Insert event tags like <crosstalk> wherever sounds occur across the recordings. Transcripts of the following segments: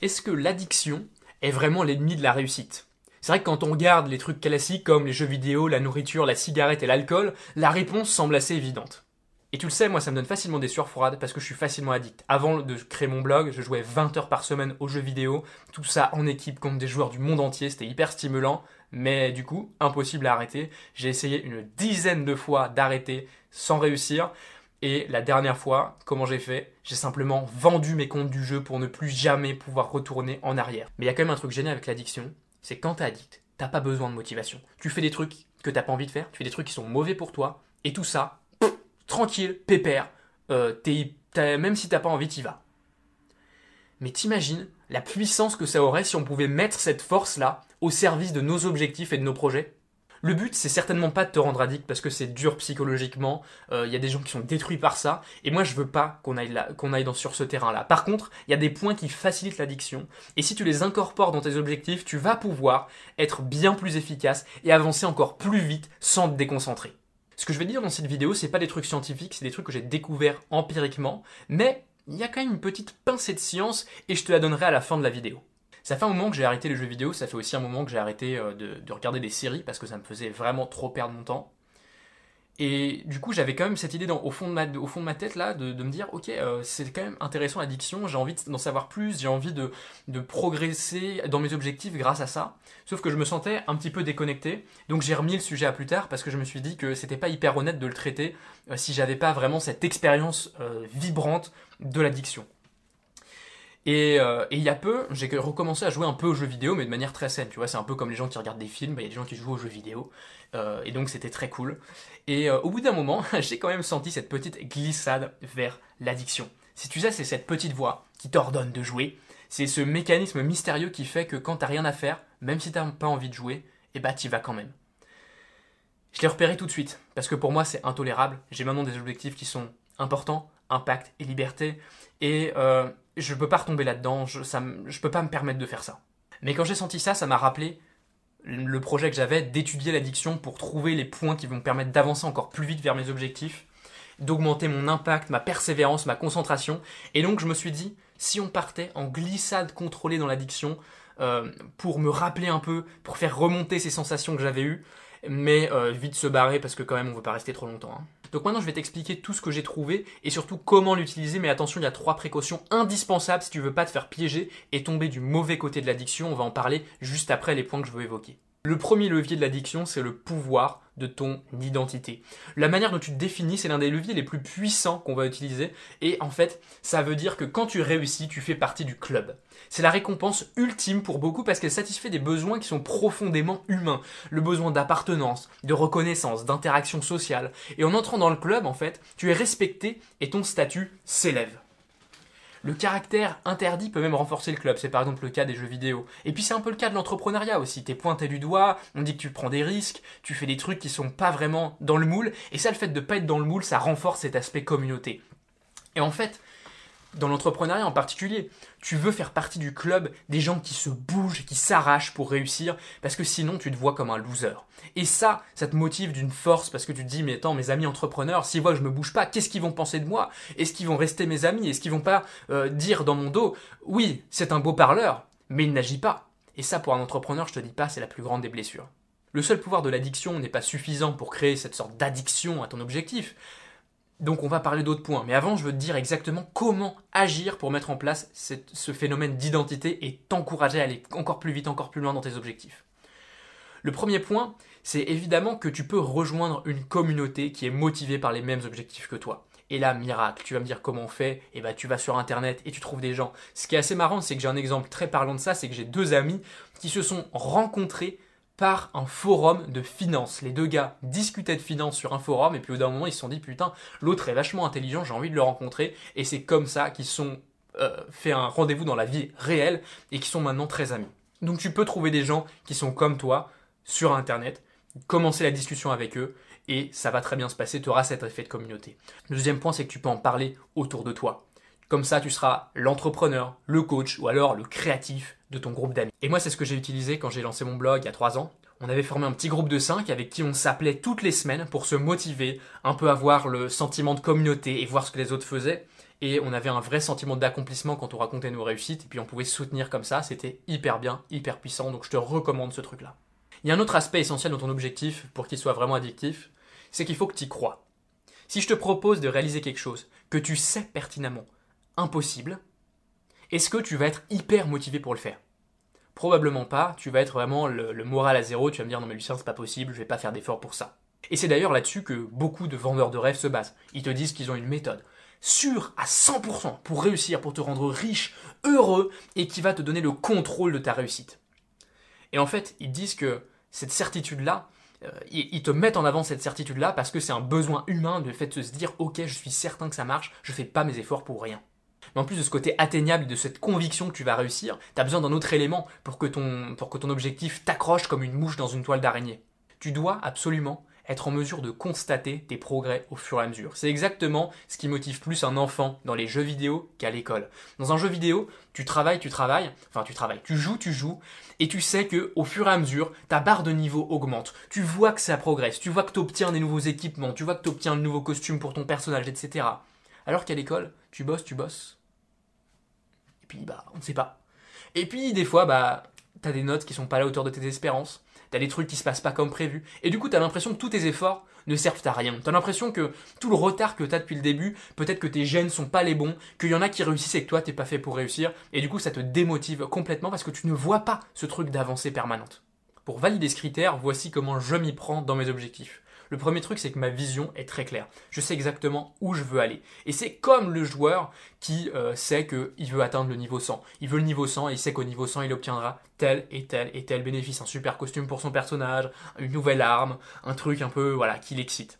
est-ce que l'addiction est vraiment l'ennemi de la réussite? C'est vrai que quand on regarde les trucs classiques comme les jeux vidéo, la nourriture, la cigarette et l'alcool, la réponse semble assez évidente. Et tu le sais, moi ça me donne facilement des sueurs froides parce que je suis facilement addict. Avant de créer mon blog, je jouais 20 heures par semaine aux jeux vidéo, tout ça en équipe contre des joueurs du monde entier, c'était hyper stimulant, mais du coup, impossible à arrêter. J'ai essayé une dizaine de fois d'arrêter sans réussir. Et la dernière fois, comment j'ai fait? J'ai simplement vendu mes comptes du jeu pour ne plus jamais pouvoir retourner en arrière. Mais il y a quand même un truc génial avec l'addiction, c'est quand t'es addict, t'as pas besoin de motivation. Tu fais des trucs que t'as pas envie de faire, tu fais des trucs qui sont mauvais pour toi, et tout ça, tranquille, pépère, euh, même si t'as pas envie, t'y vas. Mais t'imagines la puissance que ça aurait si on pouvait mettre cette force-là au service de nos objectifs et de nos projets? Le but, c'est certainement pas de te rendre addict parce que c'est dur psychologiquement. Il euh, y a des gens qui sont détruits par ça. Et moi, je veux pas qu'on aille, qu'on aille dans, sur ce terrain-là. Par contre, il y a des points qui facilitent l'addiction. Et si tu les incorpores dans tes objectifs, tu vas pouvoir être bien plus efficace et avancer encore plus vite sans te déconcentrer. Ce que je vais dire dans cette vidéo, c'est pas des trucs scientifiques, c'est des trucs que j'ai découverts empiriquement, mais il y a quand même une petite pincée de science et je te la donnerai à la fin de la vidéo. Ça fait un moment que j'ai arrêté les jeux vidéo, ça fait aussi un moment que j'ai arrêté euh, de, regarder des séries parce que ça me faisait vraiment trop perdre mon temps. Et du coup, j'avais quand même cette idée au, fond de ma, tête là de, me dire, ok, euh, c'est quand même intéressant l'addiction, j'ai envie d'en savoir plus, j'ai envie de, de, progresser dans mes objectifs grâce à ça. Sauf que je me sentais un petit peu déconnecté, donc j'ai remis le sujet à plus tard parce que je me suis dit que c'était pas hyper honnête de le traiter euh, si j'avais pas vraiment cette expérience vibrante de l'addiction. Euh, et il y a peu, j'ai recommencé à jouer un peu aux jeux vidéo, mais de manière très saine. Tu vois, c'est un peu comme les gens qui regardent des films, il y a des gens qui jouent aux jeux vidéo. Euh, et donc c'était très cool. Et euh, au bout d'un moment, <laughs> j'ai quand même senti cette petite glissade vers l'addiction. Si tu sais, c'est cette petite voix qui t'ordonne de jouer. C'est ce mécanisme mystérieux qui fait que quand t'as rien à faire, même si t'as pas envie de jouer, eh bah t'y vas quand même. Je l'ai repéré tout de suite, parce que pour moi c'est intolérable. J'ai maintenant des objectifs qui sont importants, impact et liberté. Et euh, je peux pas retomber là-dedans, je, peux pas me permettre de faire ça. Mais quand j'ai senti ça, ça m'a rappelé le projet que j'avais d'étudier l'addiction pour trouver les points qui vont me permettre d'avancer encore plus vite vers mes objectifs, d'augmenter mon impact, ma persévérance, ma concentration. Et donc je me suis dit, si on partait en glissade contrôlée dans l'addiction, euh, pour me rappeler un peu, pour faire remonter ces sensations que j'avais eues, mais euh, vite se barrer parce que quand même on veut pas rester trop longtemps. Hein. Donc maintenant je vais t'expliquer tout ce que j'ai trouvé et surtout comment l'utiliser, mais attention il y a trois précautions indispensables si tu veux pas te faire piéger et tomber du mauvais côté de l'addiction, on va en parler juste après les points que je veux évoquer. Le premier levier de l'addiction, c'est le pouvoir de ton identité. La manière dont tu te définis, c'est l'un des leviers les plus puissants qu'on va utiliser. Et en fait, ça veut dire que quand tu réussis, tu fais partie du club. C'est la récompense ultime pour beaucoup parce qu'elle satisfait des besoins qui sont profondément humains. Le besoin d'appartenance, de reconnaissance, d'interaction sociale. Et en entrant dans le club, en fait, tu es respecté et ton statut s'élève. Le caractère interdit peut même renforcer le club. C'est par exemple le cas des jeux vidéo. Et puis c'est un peu le cas de l'entrepreneuriat aussi. T'es pointé du doigt, on dit que tu prends des risques, tu fais des trucs qui sont pas vraiment dans le moule. Et ça, le fait de pas être dans le moule, ça renforce cet aspect communauté. Et en fait, dans l'entrepreneuriat en particulier, tu veux faire partie du club des gens qui se bougent, qui s'arrachent pour réussir, parce que sinon tu te vois comme un loser. Et ça, ça te motive d'une force, parce que tu te dis, mais attends, mes amis entrepreneurs, s'ils voient que je me bouge pas, qu'est-ce qu'ils vont penser de moi? Est-ce qu'ils vont rester mes amis? Est-ce qu'ils vont pas euh, dire dans mon dos, oui, c'est un beau parleur, mais il n'agit pas Et ça, pour un entrepreneur, je te dis pas, c'est la plus grande des blessures. Le seul pouvoir de l'addiction n'est pas suffisant pour créer cette sorte d'addiction à ton objectif. Donc on va parler d'autres points. Mais avant, je veux te dire exactement comment agir pour mettre en place ce phénomène d'identité et t'encourager à aller encore plus vite, encore plus loin dans tes objectifs. Le premier point, c'est évidemment que tu peux rejoindre une communauté qui est motivée par les mêmes objectifs que toi. Et là, miracle, tu vas me dire comment on fait, et eh bah ben, tu vas sur internet et tu trouves des gens. Ce qui est assez marrant, c'est que j'ai un exemple très parlant de ça, c'est que j'ai deux amis qui se sont rencontrés par un forum de finance. Les deux gars discutaient de finance sur un forum et puis au d'un moment ils se sont dit putain l'autre est vachement intelligent, j'ai envie de le rencontrer et c'est comme ça qu'ils sont euh, fait un rendez-vous dans la vie réelle et qui sont maintenant très amis. Donc tu peux trouver des gens qui sont comme toi sur internet, commencer la discussion avec eux et ça va très bien se passer, tu auras cet effet de communauté. Deuxième point c'est que tu peux en parler autour de toi. Comme ça, tu seras l'entrepreneur, le coach ou alors le créatif de ton groupe d'amis. Et moi, c'est ce que j'ai utilisé quand j'ai lancé mon blog il y a trois ans. On avait formé un petit groupe de cinq avec qui on s'appelait toutes les semaines pour se motiver, un peu avoir le sentiment de communauté et voir ce que les autres faisaient. et on avait un vrai sentiment d'accomplissement quand on racontait nos réussites, et puis on pouvait se soutenir comme ça, c'était hyper bien, hyper puissant, donc je te recommande ce truc-là. Il y a un autre aspect essentiel dans ton objectif, pour qu'il soit vraiment addictif, c'est qu'il faut que tu y crois. Si je te propose de réaliser quelque chose que tu sais pertinemment impossible, est-ce que tu vas être hyper motivé pour le faire? Probablement pas, tu vas être vraiment le, le, moral à zéro, tu vas me dire non mais Lucien c'est pas possible, je vais pas faire d'effort pour ça. Et c'est d'ailleurs là-dessus que beaucoup de vendeurs de rêves se basent. Ils te disent qu'ils ont une méthode sûre à 100% pour réussir, pour te rendre riche, heureux, et qui va te donner le contrôle de ta réussite. Et en fait, ils disent que cette certitude-là, euh, ils te mettent en avant cette certitude-là parce que c'est un besoin humain de fait de se dire ok, je suis certain que ça marche, je fais pas mes efforts pour rien. Mais en plus de ce côté atteignable, de cette conviction que tu vas réussir, tu as besoin d'un autre élément pour que ton, objectif t'accroche comme une mouche dans une toile d'araignée. Tu dois absolument être en mesure de constater tes progrès au fur et à mesure. C'est exactement ce qui motive plus un enfant dans les jeux vidéo qu'à l'école. Dans un jeu vidéo, tu travailles, tu travailles, enfin tu travailles, tu joues, tu joues, et tu sais que au fur et à mesure, ta barre de niveau augmente. Tu vois que ça progresse, tu vois que tu obtiens des nouveaux équipements, tu vois que tu obtiens de nouveaux costumes pour ton personnage, etc. Alors qu'à l'école, tu bosses, tu bosses. Puis bah, on ne sait pas. Et puis des fois, bah, t'as des notes qui sont pas à la hauteur de tes espérances t'as des trucs qui se passent pas comme prévu, et du coup t'as l'impression que tous tes efforts ne servent à rien. T'as l'impression que tout le retard que t'as depuis le début, peut-être que tes gènes sont pas les bons, qu'il y en a qui réussissent et que toi t'es pas fait pour réussir, et du coup ça te démotive complètement parce que tu ne vois pas ce truc d'avancée permanente. Pour valider ce critère, voici comment je m'y prends dans mes objectifs. Le premier truc, c'est que ma vision est très claire. Je sais exactement où je veux aller. Et c'est comme le joueur qui euh, sait qu'il veut atteindre le niveau 100. Il veut le niveau 100 et il sait qu'au niveau 100, il obtiendra tel et tel et tel bénéfice. Un super costume pour son personnage, une nouvelle arme, un truc un peu, voilà, qui l'excite.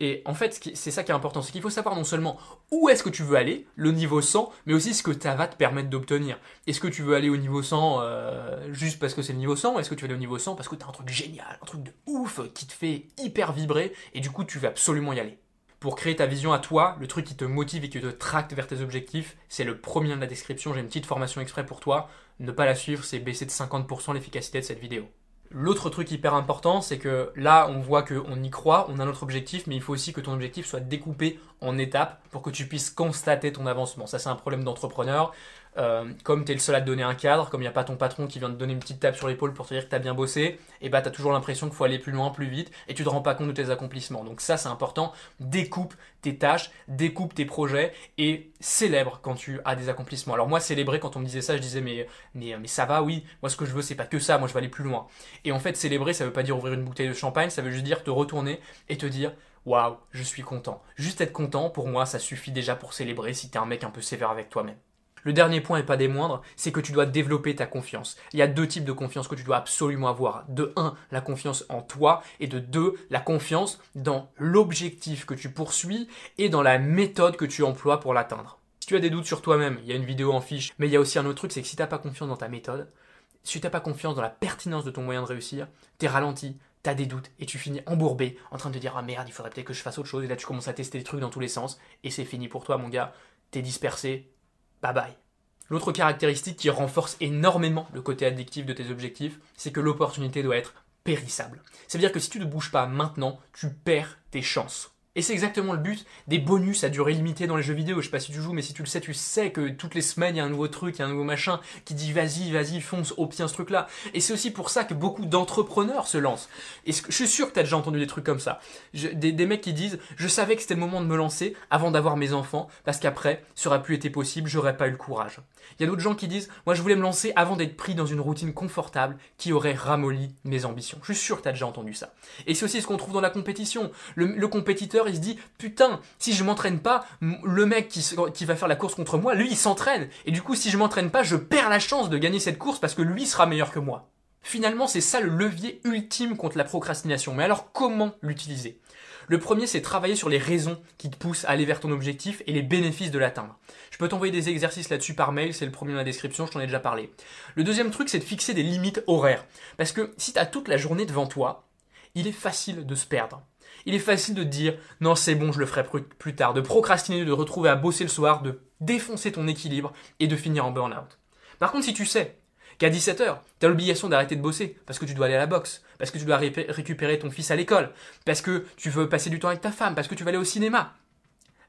Et en fait, c'est ça qui est important, c'est qu'il faut savoir non seulement où est-ce que tu veux aller, le niveau 100, mais aussi ce que ça va te permettre d'obtenir. Est-ce que tu veux aller au niveau 100 euh, juste parce que c'est le niveau 100, ou est-ce que tu veux aller au niveau 100 parce que tu as un truc génial, un truc de ouf qui te fait hyper vibrer, et du coup tu veux absolument y aller pour créer ta vision à toi, le truc qui te motive et qui te tracte vers tes objectifs, c'est le premier de la description. J'ai une petite formation exprès pour toi. Ne pas la suivre, c'est baisser de 50% l'efficacité de cette vidéo. L'autre truc hyper important, c'est que là, on voit qu'on y croit, on a notre objectif, mais il faut aussi que ton objectif soit découpé en étapes pour que tu puisses constater ton avancement. Ça, c'est un problème d'entrepreneur. Euh, comme tu es le seul à te donner un cadre, comme il n'y a pas ton patron qui vient te donner une petite tape sur l'épaule pour te dire que tu bien bossé, et bah tu toujours l'impression qu'il faut aller plus loin, plus vite, et tu te rends pas compte de tes accomplissements. Donc ça c'est important, découpe tes tâches, découpe tes projets, et célèbre quand tu as des accomplissements. Alors moi célébrer quand on me disait ça, je disais mais, mais, mais ça va, oui, moi ce que je veux c'est pas que ça, moi je veux aller plus loin. Et en fait célébrer ça veut pas dire ouvrir une bouteille de champagne, ça veut juste dire te retourner et te dire waouh, je suis content. Juste être content, pour moi, ça suffit déjà pour célébrer si t'es un mec un peu sévère avec toi-même. Le dernier point, et pas des moindres, c'est que tu dois développer ta confiance. Il y a deux types de confiance que tu dois absolument avoir. De un, la confiance en toi, et de deux, la confiance dans l'objectif que tu poursuis et dans la méthode que tu emploies pour l'atteindre. Si tu as des doutes sur toi-même, il y a une vidéo en fiche, mais il y a aussi un autre truc, c'est que si tu n'as pas confiance dans ta méthode, si tu n'as pas confiance dans la pertinence de ton moyen de réussir, tu es ralenti, tu as des doutes et tu finis embourbé en train de dire ah merde il faudrait peut-être que je fasse autre chose et là tu commences à tester des trucs dans tous les sens et c'est fini pour toi mon gars t'es dispersé bye bye. L'autre caractéristique qui renforce énormément le côté addictif de tes objectifs, c'est que l'opportunité doit être périssable. C'est-à-dire que si tu ne bouges pas maintenant, tu perds tes chances. Et c'est exactement le but des bonus à durée limitée dans les jeux vidéo. Je sais pas si tu joues, mais si tu le sais, tu sais que toutes les semaines, il y a un nouveau truc, il y a un nouveau machin qui dit vas-y, vas-y, fonce, obtiens ce truc-là. Et c'est aussi pour ça que beaucoup d'entrepreneurs se lancent. Et je suis sûr que tu déjà entendu des trucs comme ça. des, des, mecs qui disent je savais que c'était le moment de me lancer avant d'avoir mes enfants, parce qu'après, ça aurait plus été possible, j'aurais pas eu le courage. Il y a d'autres gens qui disent moi je voulais me lancer avant d'être pris dans une routine confortable qui aurait ramolli mes ambitions. Je suis sûr que tu as déjà entendu ça. Et c'est aussi ce qu'on trouve dans la compétition. Le, compétiteur, il se dit putain, si je m'entraîne pas, le mec qui, qui, va faire la course contre moi, lui il s'entraîne. Et du coup, si je m'entraîne pas, je perds la chance de gagner cette course parce que lui sera meilleur que moi. Finalement, c'est ça le levier ultime contre la procrastination. Mais alors, comment l'utiliser? Le premier, c'est travailler sur les raisons qui te poussent à aller vers ton objectif et les bénéfices de l'atteindre. Je peux t'envoyer des exercices là-dessus par mail, c'est le premier dans la description, je t'en ai déjà parlé. Le deuxième truc, c'est de fixer des limites horaires. Parce que si tu as toute la journée devant toi, il est facile de se perdre il est facile de dire non c'est bon je le ferai plus tard, de procrastiner, de retrouver à bosser le soir, de défoncer ton équilibre et de finir en burn-out. Par contre si tu sais qu'à 17h, tu l'obligation d'arrêter de bosser parce que tu dois aller à la boxe, parce que tu dois récupérer ton fils à l'école, parce que tu veux passer du temps avec ta femme, parce que tu vas aller au cinéma.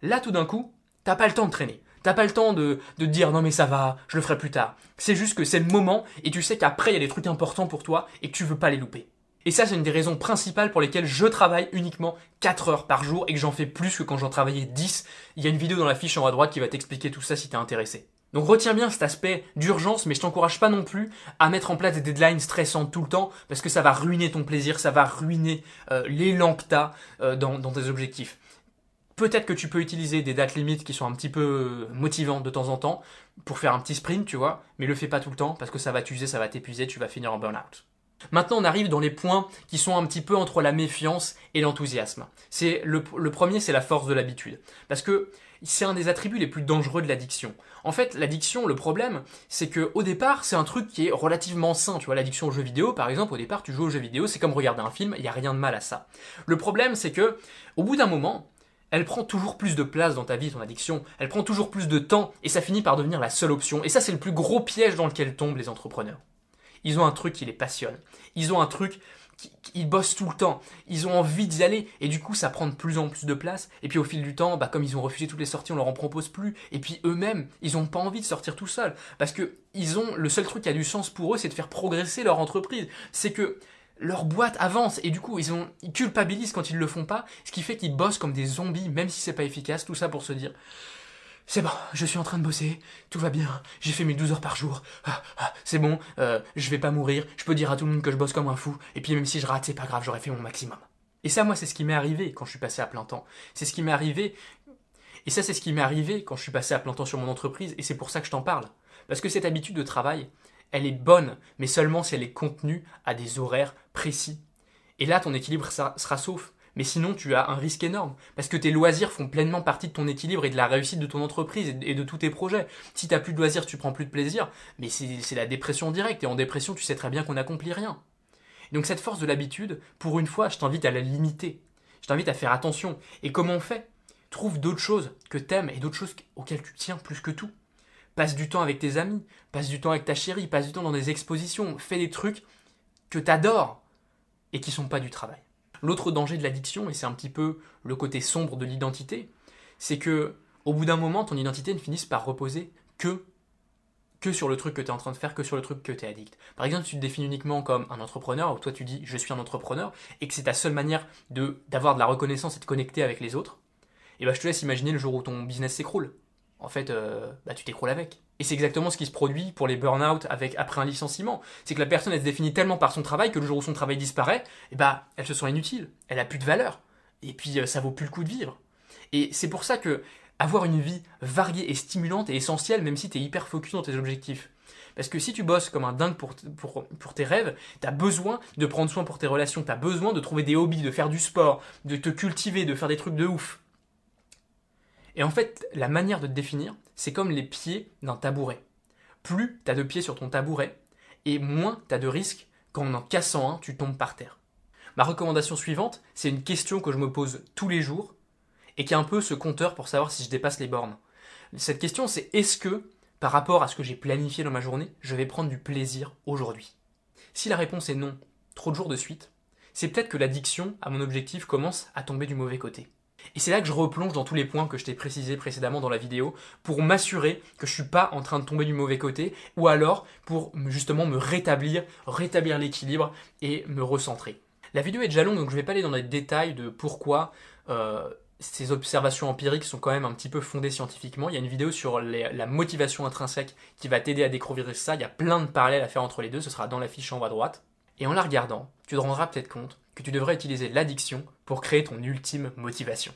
Là tout d'un coup, t'as pas le temps de traîner. T'as pas le temps de, de dire non mais ça va, je le ferai plus tard. C'est juste que c'est le moment et tu sais qu'après il y a des trucs importants pour toi et que tu veux pas les louper. Et ça, c'est une des raisons principales pour lesquelles je travaille uniquement 4 heures par jour et que j'en fais plus que quand j'en travaillais 10. Il y a une vidéo dans la fiche en haut à droite qui va t'expliquer tout ça si t'es intéressé. Donc retiens bien cet aspect d'urgence, mais je t'encourage pas non plus à mettre en place des deadlines stressantes tout le temps, parce que ça va ruiner ton plaisir, ça va ruiner euh, l'élan que t'as euh, dans, dans tes objectifs. Peut-être que tu peux utiliser des dates limites qui sont un petit peu motivantes de temps en temps pour faire un petit sprint, tu vois, mais le fais pas tout le temps parce que ça va t'user, ça va t'épuiser, tu vas finir en burn-out. Maintenant, on arrive dans les points qui sont un petit peu entre la méfiance et l'enthousiasme. C'est le, premier, c'est la force de l'habitude, parce que c'est un des attributs les plus dangereux de l'addiction. En fait, l'addiction, le problème, c'est que au départ, c'est un truc qui est relativement sain. Tu vois, l'addiction aux jeux vidéo, par exemple, au départ, tu joues aux jeux vidéo, c'est comme regarder un film, il n'y a rien de mal à ça. Le problème, c'est que, au bout d'un moment, elle prend toujours plus de place dans ta vie, ton addiction, elle prend toujours plus de temps, et ça finit par devenir la seule option. Et ça, c'est le plus gros piège dans lequel tombent les entrepreneurs. Ils ont un truc qui les passionne. Ils ont un truc ils bossent tout le temps, ils ont envie d'y aller, et du coup ça prend de plus en plus de place, et puis au fil du temps, bah, comme ils ont refusé toutes les sorties, on leur en propose plus, et puis eux-mêmes, ils n'ont pas envie de sortir tout seuls, parce que ils ont, le seul truc qui a du sens pour eux, c'est de faire progresser leur entreprise, c'est que leur boîte avance, et du coup ils, ont, ils culpabilisent quand ils le font pas, ce qui fait qu'ils bossent comme des zombies, même si c'est pas efficace, tout ça pour se dire, c'est bon, je suis en train de bosser, tout va bien, j'ai fait mes 12 heures par jour, ah, ah, c'est bon, euh, je vais pas mourir, je peux dire à tout le monde que je bosse comme un fou, et puis même si je rate, c'est pas grave, j'aurais fait mon maximum. Et ça, moi, c'est ce qui m'est arrivé quand je suis passé à plein temps. C'est ce qui m'est arrivé, et ça, c'est ce qui m'est arrivé quand je suis passé à plein temps sur mon entreprise, et c'est pour ça que je t'en parle. Parce que cette habitude de travail, elle est bonne, mais seulement si elle est contenue à des horaires précis. Et là, ton équilibre sera sauf. Mais sinon, tu as un risque énorme. Parce que tes loisirs font pleinement partie de ton équilibre et de la réussite de ton entreprise et de tous tes projets. Si tu n'as plus de loisirs, tu prends plus de plaisir, mais c'est la dépression directe. Et en dépression, tu sais très bien qu'on n'accomplit rien. Donc cette force de l'habitude, pour une fois, je t'invite à la limiter. Je t'invite à faire attention. Et comment on fait? Trouve d'autres choses que t'aimes et d'autres choses auxquelles tu tiens plus que tout. Passe du temps avec tes amis, passe du temps avec ta chérie, passe du temps dans des expositions, fais des trucs que t'adores et qui sont pas du travail. L'autre danger de l'addiction, et c'est un petit peu le côté sombre de l'identité, c'est que au bout d'un moment, ton identité ne finisse par reposer que que sur le truc que tu es en train de faire, que sur le truc que tu es addict. Par exemple, tu te définis uniquement comme un entrepreneur, ou toi tu dis je suis un entrepreneur, et que c'est ta seule manière de d'avoir de la reconnaissance et de connecter avec les autres, et eh ben je te laisse imaginer le jour où ton business s'écroule. En fait, euh, bah, tu t'écroules avec. Et c'est exactement ce qui se produit pour les burn-out avec, après un licenciement. C'est que la personne, elle se définit tellement par son travail que le jour où son travail disparaît, eh bah, elle se sent inutile. Elle a plus de valeur. Et puis, euh, ça vaut plus le coup de vivre. Et c'est pour ça que avoir une vie variée et stimulante est essentiel, même si tu es hyper focus dans tes objectifs. Parce que si tu bosses comme un dingue pour tes rêves, tu as besoin de prendre soin pour tes relations, tu as besoin de trouver des hobbies, de faire du sport, de te cultiver, de faire des trucs de ouf. Et en fait, la manière de te définir, c'est comme les pieds d'un tabouret. Plus tu as de pieds sur ton tabouret, et moins tu as de risques qu'en en cassant un, tu tombes par terre. Ma recommandation suivante, c'est une question que je me pose tous les jours, et qui est un peu ce compteur pour savoir si je dépasse les bornes. Cette question, c'est est-ce que, par rapport à ce que j'ai planifié dans ma journée, je vais prendre du plaisir aujourd'hui? Si la réponse est non, trop de jours de suite, c'est peut-être que l'addiction à mon objectif commence à tomber du mauvais côté. Et c'est là que je replonge dans tous les points que je t'ai précisés précédemment dans la vidéo pour m'assurer que je suis pas en train de tomber du mauvais côté ou alors pour justement me rétablir, rétablir l'équilibre et me recentrer. La vidéo est déjà longue donc je vais pas aller dans les détails de pourquoi euh, ces observations empiriques sont quand même un petit peu fondées scientifiquement. Il y a une vidéo sur la motivation intrinsèque qui va t'aider à découvrir ça. Il y a plein de parallèles à faire entre les deux. Ce sera dans la fiche en haut à droite. Et en la regardant, tu te rendras peut-être compte que tu devrais utiliser l'addiction pour créer ton ultime motivation.